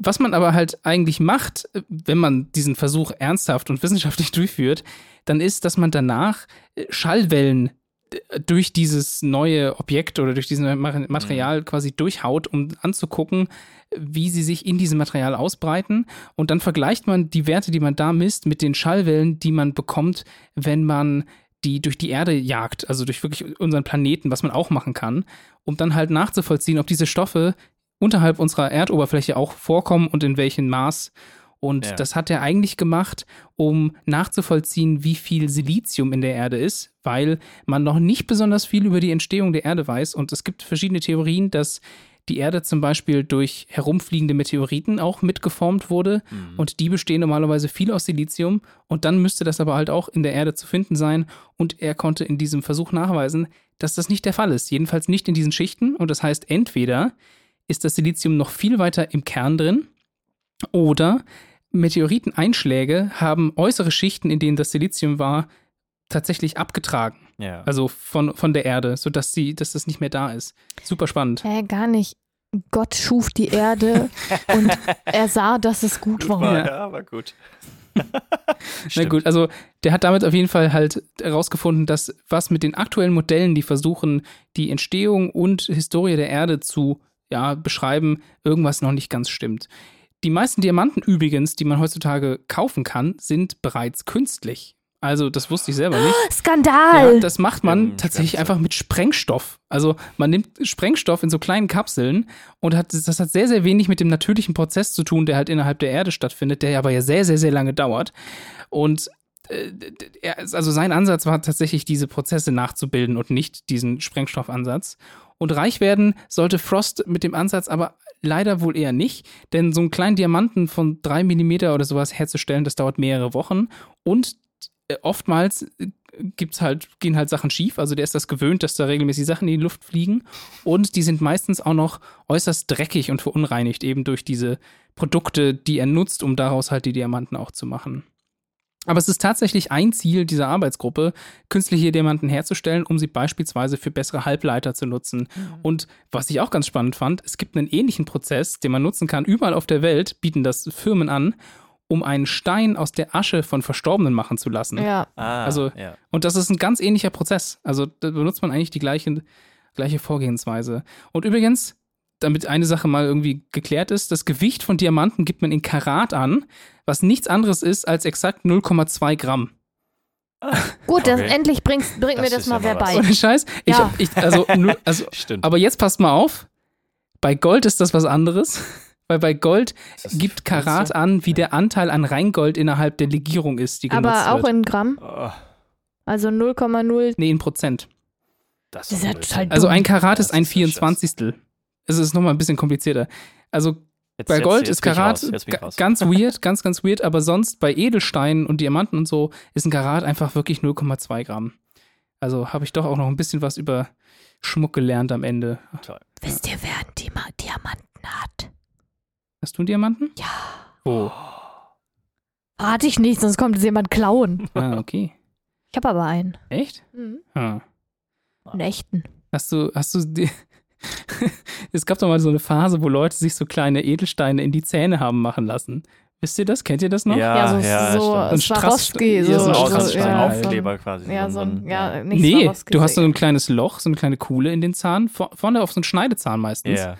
was man aber halt eigentlich macht, wenn man diesen Versuch ernsthaft und wissenschaftlich durchführt, dann ist, dass man danach äh, Schallwellen durch dieses neue Objekt oder durch dieses Material quasi durchhaut, um anzugucken, wie sie sich in diesem Material ausbreiten. Und dann vergleicht man die Werte, die man da misst, mit den Schallwellen, die man bekommt, wenn man die durch die Erde jagt, also durch wirklich unseren Planeten, was man auch machen kann, um dann halt nachzuvollziehen, ob diese Stoffe unterhalb unserer Erdoberfläche auch vorkommen und in welchem Maß. Und Ja. das hat er eigentlich gemacht, um nachzuvollziehen, wie viel Silizium in der Erde ist, weil man noch nicht besonders viel über die Entstehung der Erde weiß. Und es gibt verschiedene Theorien, dass die Erde zum Beispiel durch herumfliegende Meteoriten auch mitgeformt wurde. Mhm. Und die bestehen normalerweise viel aus Silizium. Und dann müsste das aber halt auch in der Erde zu finden sein. Und er konnte in diesem Versuch nachweisen, dass das nicht der Fall ist. Jedenfalls nicht in diesen Schichten. Und das heißt, entweder ist das Silizium noch viel weiter im Kern drin oder Meteoriteneinschläge haben äußere Schichten, in denen das Silizium war, tatsächlich abgetragen. Ja. Also von, von der Erde, sodass sie, dass das nicht mehr da ist. Super spannend. Äh, gar nicht. Gott schuf die Erde und er sah, dass es gut war. war, Ja. ja, war gut. Na gut, also der hat damit auf jeden Fall halt herausgefunden, dass was mit den aktuellen Modellen, die versuchen, die Entstehung und Historie der Erde zu ja, beschreiben, irgendwas noch nicht ganz stimmt. Die meisten Diamanten übrigens, die man heutzutage kaufen kann, sind bereits künstlich. Also das wusste ich selber nicht. Skandal! Ja, das macht man tatsächlich einfach mit Sprengstoff. Also man nimmt Sprengstoff in so kleinen Kapseln und hat, das hat sehr, sehr wenig mit dem natürlichen Prozess zu tun, der halt innerhalb der Erde stattfindet, der aber ja sehr, sehr, sehr lange dauert. Und äh, er, also sein Ansatz war tatsächlich, diese Prozesse nachzubilden und nicht diesen Sprengstoffansatz. Und reich werden sollte Frost mit dem Ansatz aber leider wohl eher nicht, denn so einen kleinen Diamanten von drei Millimeter oder sowas herzustellen, das dauert mehrere Wochen und äh, oftmals äh, gibt's halt, gehen halt Sachen schief. Also der ist das gewöhnt, dass da regelmäßig Sachen in die Luft fliegen. Und die sind meistens auch noch äußerst dreckig und verunreinigt, eben durch diese Produkte, die er nutzt, um daraus halt die Diamanten auch zu machen. Aber es ist tatsächlich ein Ziel dieser Arbeitsgruppe, künstliche Diamanten herzustellen, um sie beispielsweise für bessere Halbleiter zu nutzen. Und was ich auch ganz spannend fand, es gibt einen ähnlichen Prozess, den man nutzen kann. Überall auf der Welt bieten das Firmen an, um einen Stein aus der Asche von Verstorbenen machen zu lassen. Ja, Ah, Also- ja. Und das ist ein ganz ähnlicher Prozess. Also da benutzt man eigentlich die gleiche, gleiche Vorgehensweise. Und übrigens, damit eine Sache mal irgendwie geklärt ist, das Gewicht von Diamanten gibt man in Karat an, was nichts anderes ist als exakt 0,2 Gramm. gut, das, Okay. endlich bringst, bringt Das mir das ist mal ja wer bei. Ohne Scheiß. Ich, Ja. ich, also, nur, also, Stimmt. aber jetzt passt mal auf. Bei Gold ist das was anderes. Weil bei Gold Ist das gibt? Karat an, wie der Anteil an Reingold innerhalb der Legierung ist, die genutzt Aber auch wird. in Gramm. Oh, Also 0,0. Nee, in Prozent. Das Das ist ja Blödsinn. total Also dumm. ein Karat Das ist ein ist ja Schiss. 24. Es ist nochmal ein bisschen komplizierter. Also Jetzt- bei jetzt- Gold jetzt ist bin ich Karat raus, jetzt ganz weird, ganz, ganz weird, aber sonst bei Edelsteinen und Diamanten und so ist ein Karat einfach wirklich 0,2 Gramm. Also habe ich doch auch noch ein bisschen was über Schmuck gelernt am Ende. Wisst ihr, wer einen Dima Diamanten hat? Hast du einen Diamanten? Ja. Wo? Rate ich nicht, sonst kommt es jemand klauen. Ah, okay. Ich habe aber einen. Echt? Mhm. Ah. Einen echten. Hast du, hast du die. es gab doch mal so eine Phase, wo Leute sich so kleine Edelsteine in die Zähne haben machen lassen. Wisst ihr das? Kennt ihr das noch? Ja, Ja, so, ja, so. Ein Swarovski. So, so so so, ja. Aufkleber quasi. Ja, so ein, ja, nicht Nee, Swarovski, du hast so ein kleines Loch, so eine kleine Kuhle in den Zahn, vor- vorne auf so einen Schneidezahn meistens. Ja, Äh,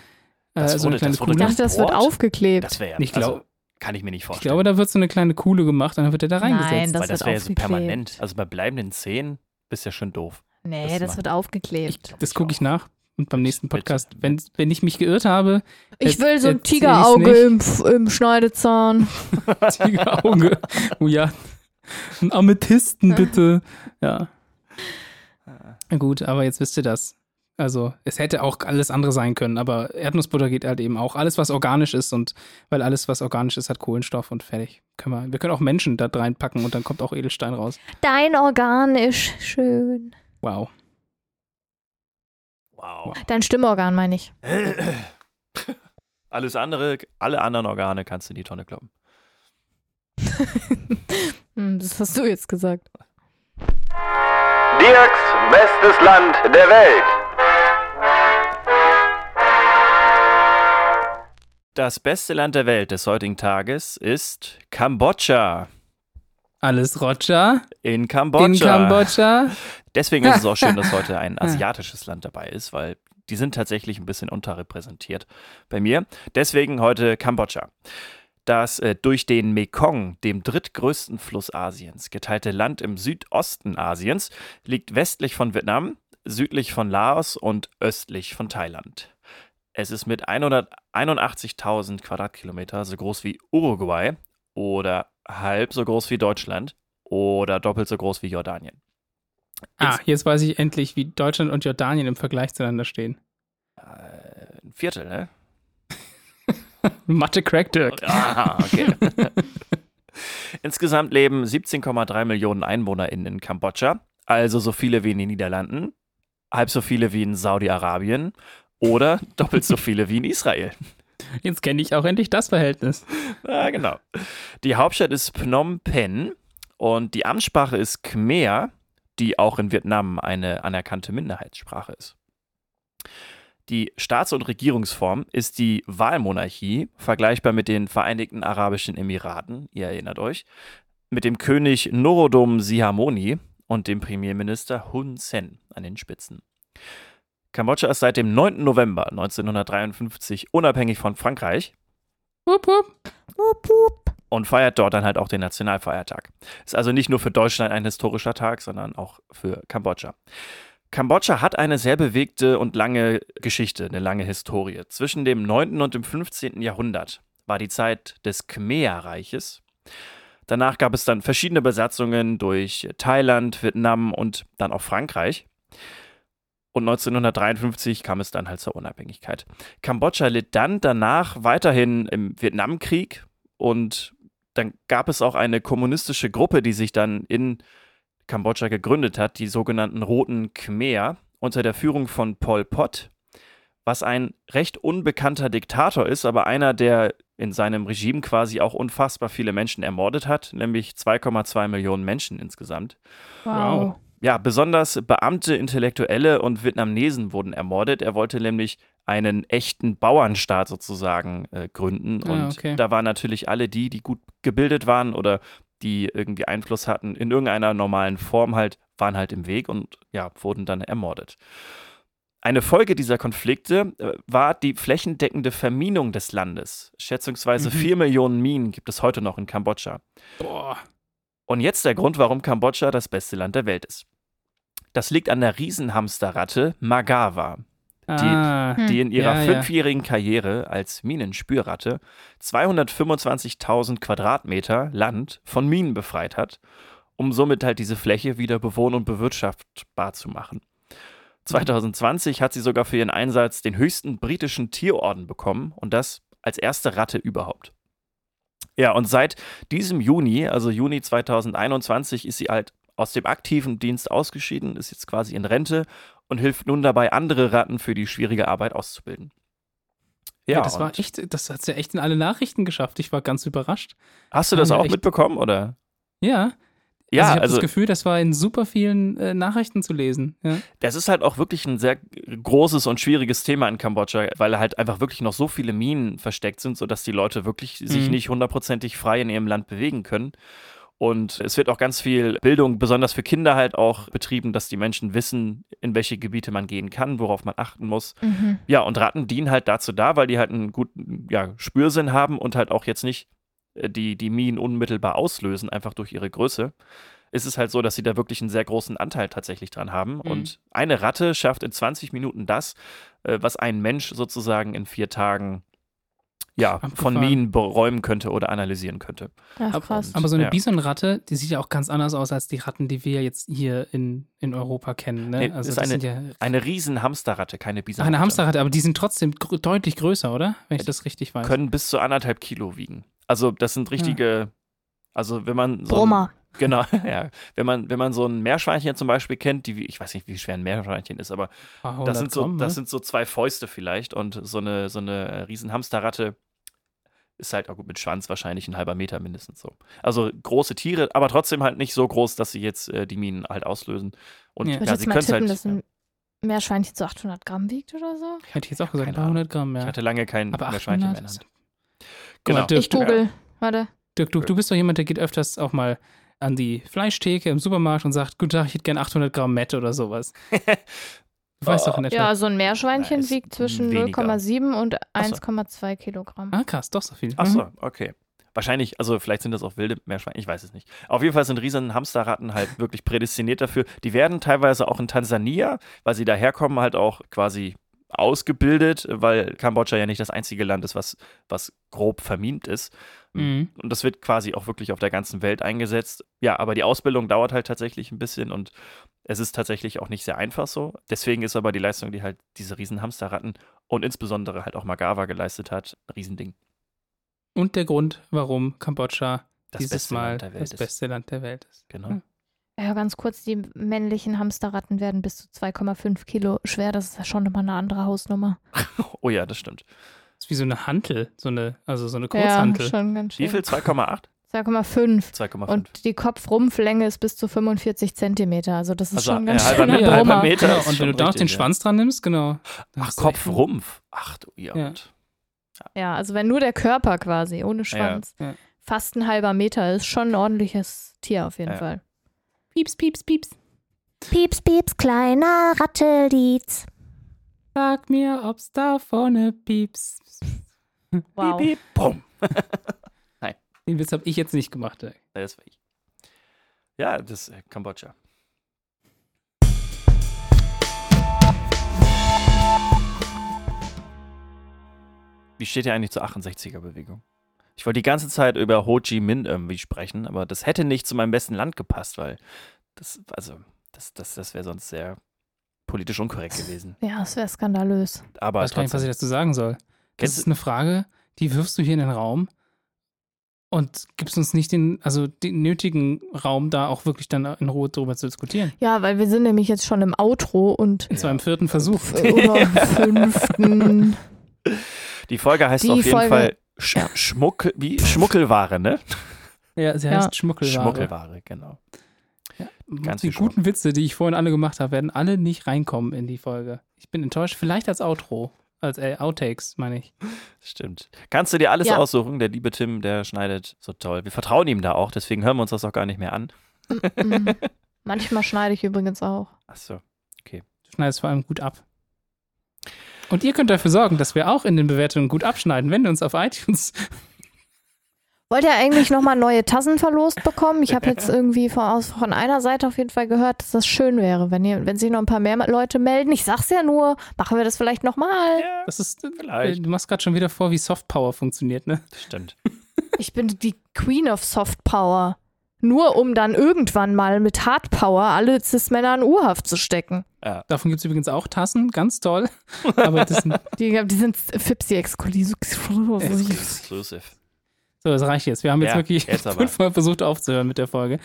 Das so eine wurde- kleine das wurde Ich Kuhle. dachte, das wird aufgeklebt. das wäre ja, Ich also, glaub- kann ich mir nicht Ich vorstellen. glaube, da wird so eine kleine Kuhle gemacht und dann wird der da reingesetzt. Nein, das Weil das wird wäre ja so aufgeklebt. permanent. Also bei bleibenden Zehen bist du ja schon doof. Nee, Das das, wird aufgeklebt. das gucke ich nach. Und beim nächsten. Podcast, wenn, wenn ich mich geirrt habe, Ich will so ein Tigerauge im, im Schneidezahn. Tigerauge. oh ja. Ein Amethysten, bitte. Ja. Na gut, aber jetzt wisst ihr das. Also, es hätte auch alles andere sein können, aber Erdnussbutter geht halt eben auch. Alles, was organisch ist und weil alles, was organisch ist, hat Kohlenstoff und fertig. Können wir, wir können auch Menschen da reinpacken und dann kommt auch Edelstein raus. Dein Organ ist schön. Wow. Wow. Dein Stimmorgan, meine ich. Alles andere, alle anderen Organe kannst du in die Tonne kloppen. Hm, das hast du jetzt gesagt. Dirks bestes Land der Welt. Das beste Land der Welt des heutigen Tages ist Kambodscha. Alles Roger In Kambodscha. in Kambodscha. Deswegen ist es auch schön, dass heute ein asiatisches Land dabei ist, weil die sind tatsächlich ein bisschen unterrepräsentiert bei mir. Deswegen heute Kambodscha. Das äh, durch den Mekong, dem drittgrößten Fluss Asiens, geteilte Land im Südosten Asiens, liegt westlich von Vietnam, südlich von Laos und östlich von Thailand. Es ist mit 181.000 Quadratkilometer so groß wie Uruguay oder halb so groß wie Deutschland oder doppelt so groß wie Jordanien. Ah, jetzt weiß ich endlich, wie Deutschland und Jordanien im Vergleich zueinander stehen. Ein Viertel, ne? Mathe Crack Dirk. Ah, okay. Insgesamt leben 17,3 Millionen EinwohnerInnen in Kambodscha, also so viele wie in den Niederlanden, halb so viele wie in Saudi-Arabien oder doppelt so viele wie in Israel. Jetzt kenne ich auch endlich das Verhältnis. Ah, genau. Die Hauptstadt ist Phnom Penh und die Amtssprache ist Khmer, die auch in Vietnam eine anerkannte Minderheitssprache ist. Die Staats- und Regierungsform ist die Wahlmonarchie, vergleichbar mit den Vereinigten Arabischen Emiraten, ihr erinnert euch, mit dem König Norodom Sihamoni und dem Premierminister Hun Sen an den Spitzen. Kambodscha ist seit dem 9. November 1953 unabhängig von Frankreich Wupp, wupp. Wupp, wupp. und feiert dort dann halt auch den Nationalfeiertag. Ist also nicht nur für Deutschland ein historischer Tag, sondern auch für Kambodscha. Kambodscha hat eine sehr bewegte und lange Geschichte, eine lange Historie. Zwischen dem 9. und dem 15. Jahrhundert war die Zeit des Khmer-Reiches. Danach gab es dann verschiedene Besatzungen durch Thailand, Vietnam und dann auch Frankreich. Und 1953 kam es dann halt zur Unabhängigkeit. Kambodscha litt dann danach weiterhin im Vietnamkrieg und dann gab es auch eine kommunistische Gruppe, die sich dann in Kambodscha gegründet hat, die sogenannten Roten Khmer, unter der Führung von Pol Pot, was ein recht unbekannter Diktator ist, aber einer, der in seinem Regime quasi auch unfassbar viele Menschen ermordet hat, nämlich 2,2 Millionen Menschen insgesamt. Wow. Ja, besonders Beamte, Intellektuelle und Vietnamesen wurden ermordet. Er wollte nämlich einen echten Bauernstaat sozusagen äh, gründen. Ah, Und okay. da waren natürlich alle die, die gut gebildet waren oder die irgendwie Einfluss hatten in irgendeiner normalen Form halt, waren halt im Weg und ja, wurden dann ermordet. Eine Folge dieser Konflikte äh, war die flächendeckende Verminung des Landes. Schätzungsweise Mhm. 4 Millionen Minen gibt es heute noch in Kambodscha. Boah. Und jetzt der Grund, warum Kambodscha das beste Land der Welt ist. Das liegt an der Riesenhamsterratte Magawa, Ah, Hm. die in ihrer Ja, ja. fünfjährigen Karriere als Minenspürratte 225.000 Quadratmeter Land von Minen befreit hat um somit halt diese Fläche wieder bewohn- und bewirtschaftbar zu machen. 2020 hat sie sogar für ihren Einsatz den höchsten britischen Tierorden bekommen und das als erste Ratte überhaupt. Ja, und seit diesem Juni, also Juni 2021, ist sie halt aus dem aktiven Dienst ausgeschieden, ist jetzt quasi in Rente und hilft nun dabei, andere Ratten für die schwierige Arbeit auszubilden. Ja, das war echt, das hat sie ja echt in alle Nachrichten geschafft. Ich war ganz überrascht. Hast du das auch echt- mitbekommen, oder? Ja. Ja, also ich habe also das Gefühl, das war in super vielen äh, Nachrichten zu lesen. Ja. das ist halt auch wirklich ein sehr großes und schwieriges Thema in Kambodscha, weil halt einfach wirklich noch so viele Minen versteckt sind, sodass die Leute wirklich sich Mhm. nicht hundertprozentig frei in ihrem Land bewegen können. Und es wird auch ganz viel Bildung, besonders für Kinder halt auch betrieben, dass die Menschen wissen, in welche Gebiete man gehen kann, worauf man achten muss. Mhm. Ja, und Ratten dienen halt dazu da, weil die halt einen guten ja, Spürsinn haben und halt auch jetzt nicht die, die Minen unmittelbar auslösen, einfach durch ihre Größe. Ist es halt so, dass sie da wirklich einen sehr großen Anteil tatsächlich dran haben. Mhm. Und eine Ratte schafft in 20 Minuten das, äh, was ein Mensch sozusagen in vier Tagen ja, von. Minen beräumen könnte oder analysieren könnte. Ach, Ab- krass. Aber so eine Ja. Bisonratte, die sieht ja auch ganz anders aus als die Ratten, die wir jetzt hier in, in Europa kennen. Ne? Nee, also ist das eine- sind ja Eine riesen Hamsterratte, keine Bisonratte. eine Hamsterratte, aber die sind trotzdem gr deutlich größer, oder? Wenn ich das richtig weiß. Können bis zu anderthalb Kilo wiegen. Also das sind richtige, also wenn man so ein- Brummer. Genau, ja. Wenn man, wenn man so ein Meerschweinchen zum Beispiel kennt, die, wie- ich weiß nicht, wie schwer ein Meerschweinchen ist, aber Paar das sind, so, Gramm, das ne? sind so zwei Fäuste vielleicht und so eine, so eine riesen Hamsterratte ist halt auch gut mit Schwanz wahrscheinlich ein halber Meter mindestens so. Also große Tiere, aber trotzdem halt nicht so groß, dass sie jetzt äh, die Minen halt auslösen. Und Ja. ja, Ich sie können halt. dass ein Meerschweinchen so 800 Gramm wiegt oder so. Hätte ich jetzt auch gesagt, Keine ein paar hundert Gramm, ich ja. hatte lange kein Aber Meerschweinchen 800? mehr Guck mal, Genau. Dirk, Ich google. Warte. Dirk, du, du bist doch jemand, der geht öfters auch mal an die Fleischtheke im Supermarkt und sagt, guten Tag, ich hätte gern 800 Gramm Mette oder sowas. Du weißt doch in etwa. Ja, so ein Meerschweinchen Na, wiegt zwischen weniger. 0,7 und Ach so. 1,2 Kilogramm. Ah, krass, doch so viel. Ach Mhm. so, okay. Wahrscheinlich, also vielleicht sind das auch wilde Meerschweinchen, ich weiß es nicht. Auf jeden Fall sind riesen Hamsterratten halt wirklich prädestiniert dafür. Die werden teilweise auch in Tansania, weil sie daherkommen, halt auch quasi ausgebildet, weil Kambodscha ja nicht das einzige Land ist, was, was grob vermint ist. Mhm. Und das wird quasi auch wirklich auf der ganzen Welt eingesetzt. Ja, aber die Ausbildung dauert halt tatsächlich ein bisschen und es ist tatsächlich auch nicht sehr einfach so. Deswegen ist aber die Leistung, die halt diese riesen Hamsterratten und insbesondere halt auch Magawa geleistet hat, ein Riesending. Und der Grund, warum Kambodscha Das dieses Mal das ist. beste Land der Welt ist. Genau. Ja. Ja, ganz kurz, die männlichen Hamsterratten werden bis zu 2,5 Kilo schwer. Das ist ja schon immer eine andere Hausnummer. Oh ja, das stimmt. Das ist wie so eine Hantel, so eine, also so eine Ja, Kurzhantel. schon ganz schön. Wie viel? 2,8? 2,5. 2,5. Und die Kopfrumpflänge ist bis zu 45 Zentimeter. Also das ist Also, schon ja, ganz halber schön halber. Meter. Genau, ist und wenn du da noch den ja. Schwanz dran nimmst, genau. Ach, hast du echt Kopf, einen- Rumpf. Ach du, ja. Ja. Ja, also wenn nur der Körper quasi, ohne Schwanz, Ja. fast ein halber Meter ist, schon ein ordentliches Tier auf jeden Ja. Fall. Pieps, pieps, pieps. Pieps, pieps, kleiner Rattelied. Sag mir, ob's da vorne pieps. Wow. Piep, piep, bumm. Den Witz habe ich jetzt nicht gemacht. Ey. Das war ich. Ja, das ist äh, Kambodscha. Wie steht ihr eigentlich zur 68er-Bewegung? Ich wollte die ganze Zeit über Ho Chi Minh irgendwie sprechen, aber das hätte nicht zu meinem besten Land gepasst, weil das, also, das, das, das wäre sonst sehr politisch unkorrekt gewesen. Ja, das wäre skandalös. Aber Ich weiß gar nicht, was ich dazu sagen soll. Das ist eine Frage, die wirfst du hier in den Raum und gibst uns nicht den, also den nötigen Raum, da auch wirklich dann in Ruhe drüber zu diskutieren. Ja, weil wir sind nämlich jetzt schon im Outro und Und zwar im vierten Versuch. oder fünften. die Folge heißt Die auf jeden Folge- Fall Sch ja. Schmuckel, wie Schmuckelware, ne? Ja, sie Ja. heißt Schmuckelware. Schmuckelware, genau. Ganz die guten Witze, die ich vorhin alle gemacht habe, werden alle nicht reinkommen in die Folge. Ich bin enttäuscht. Vielleicht als Outro. Als äh, Outtakes, meine ich. Stimmt. Kannst du dir alles Ja. aussuchen? Der liebe Tim, der schneidet so toll. Wir vertrauen ihm da auch, deswegen hören wir uns das auch gar nicht mehr an. Manchmal schneide ich übrigens auch. Achso. Du schneidest vor allem gut ab. Und ihr könnt dafür sorgen, dass wir auch in den Bewertungen gut abschneiden, wenn ihr uns auf iTunes. Wollt ihr eigentlich nochmal neue Tassen verlost bekommen? Ich habe jetzt irgendwie von, aus, von einer Seite auf jeden Fall gehört, dass das schön wäre, wenn, ihr, wenn sich noch ein paar mehr Leute melden. Ich sag's ja nur, machen wir das vielleicht nochmal. Ja, Das ist. äh, Vielleicht. Du machst gerade schon wieder vor, wie Softpower funktioniert, ne? stimmt. Ich bin die Queen of Soft Power. Nur um dann irgendwann mal mit Hardpower alle Cis-Männer in Urhaft zu stecken. Davon gibt es übrigens auch Tassen, ganz toll. Aber das sind, Die, die sind Fipsi-exklusiv. Exclusive. so, das reicht jetzt. Wir haben jetzt Ja, wirklich jetzt fünfmal versucht aufzuhören mit der Folge.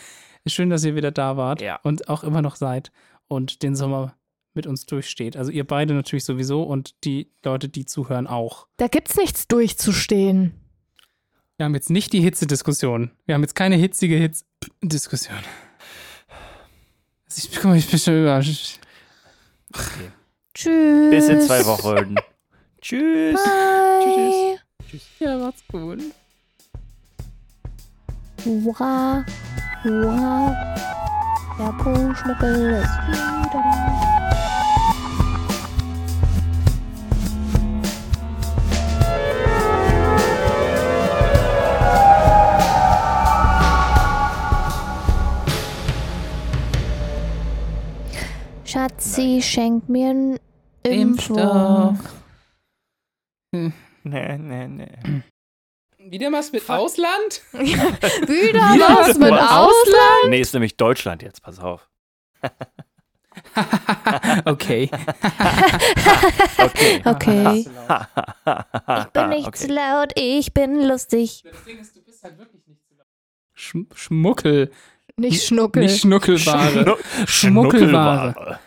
Schön, dass ihr wieder da wart Ja. und auch immer noch seid und den Sommer mit uns durchsteht. Also ihr beide natürlich sowieso und die Leute, die zuhören, auch. Da gibt's nichts durchzustehen. Wir haben jetzt nicht die Hitzediskussion. Wir haben jetzt keine hitzige Hitz-Diskussion. Ich, guck mal, ich bin schon überrascht. Okay. Tschüss. Bis in zwei Wochen. Tschüss. Bye. Ja, macht's gut. Hurra, hurra. Der Pumuckl ist wieder da. Schatzi, schenk mir einen Impfstoff. Nee, nee, nee. Wieder was mit Ausland? Wieder was mit Ausland? Nee, ist nämlich Deutschland jetzt, pass auf. okay. Okay. Okay. Ich bin nicht okay. zu laut, ich bin lustig. Das Ding ist, du bist halt wirklich nicht so Sch Schmuckel. Nicht Schnuckel. Nicht Schnuckelware. Schnu- Schmuckelware. Schnuckelware.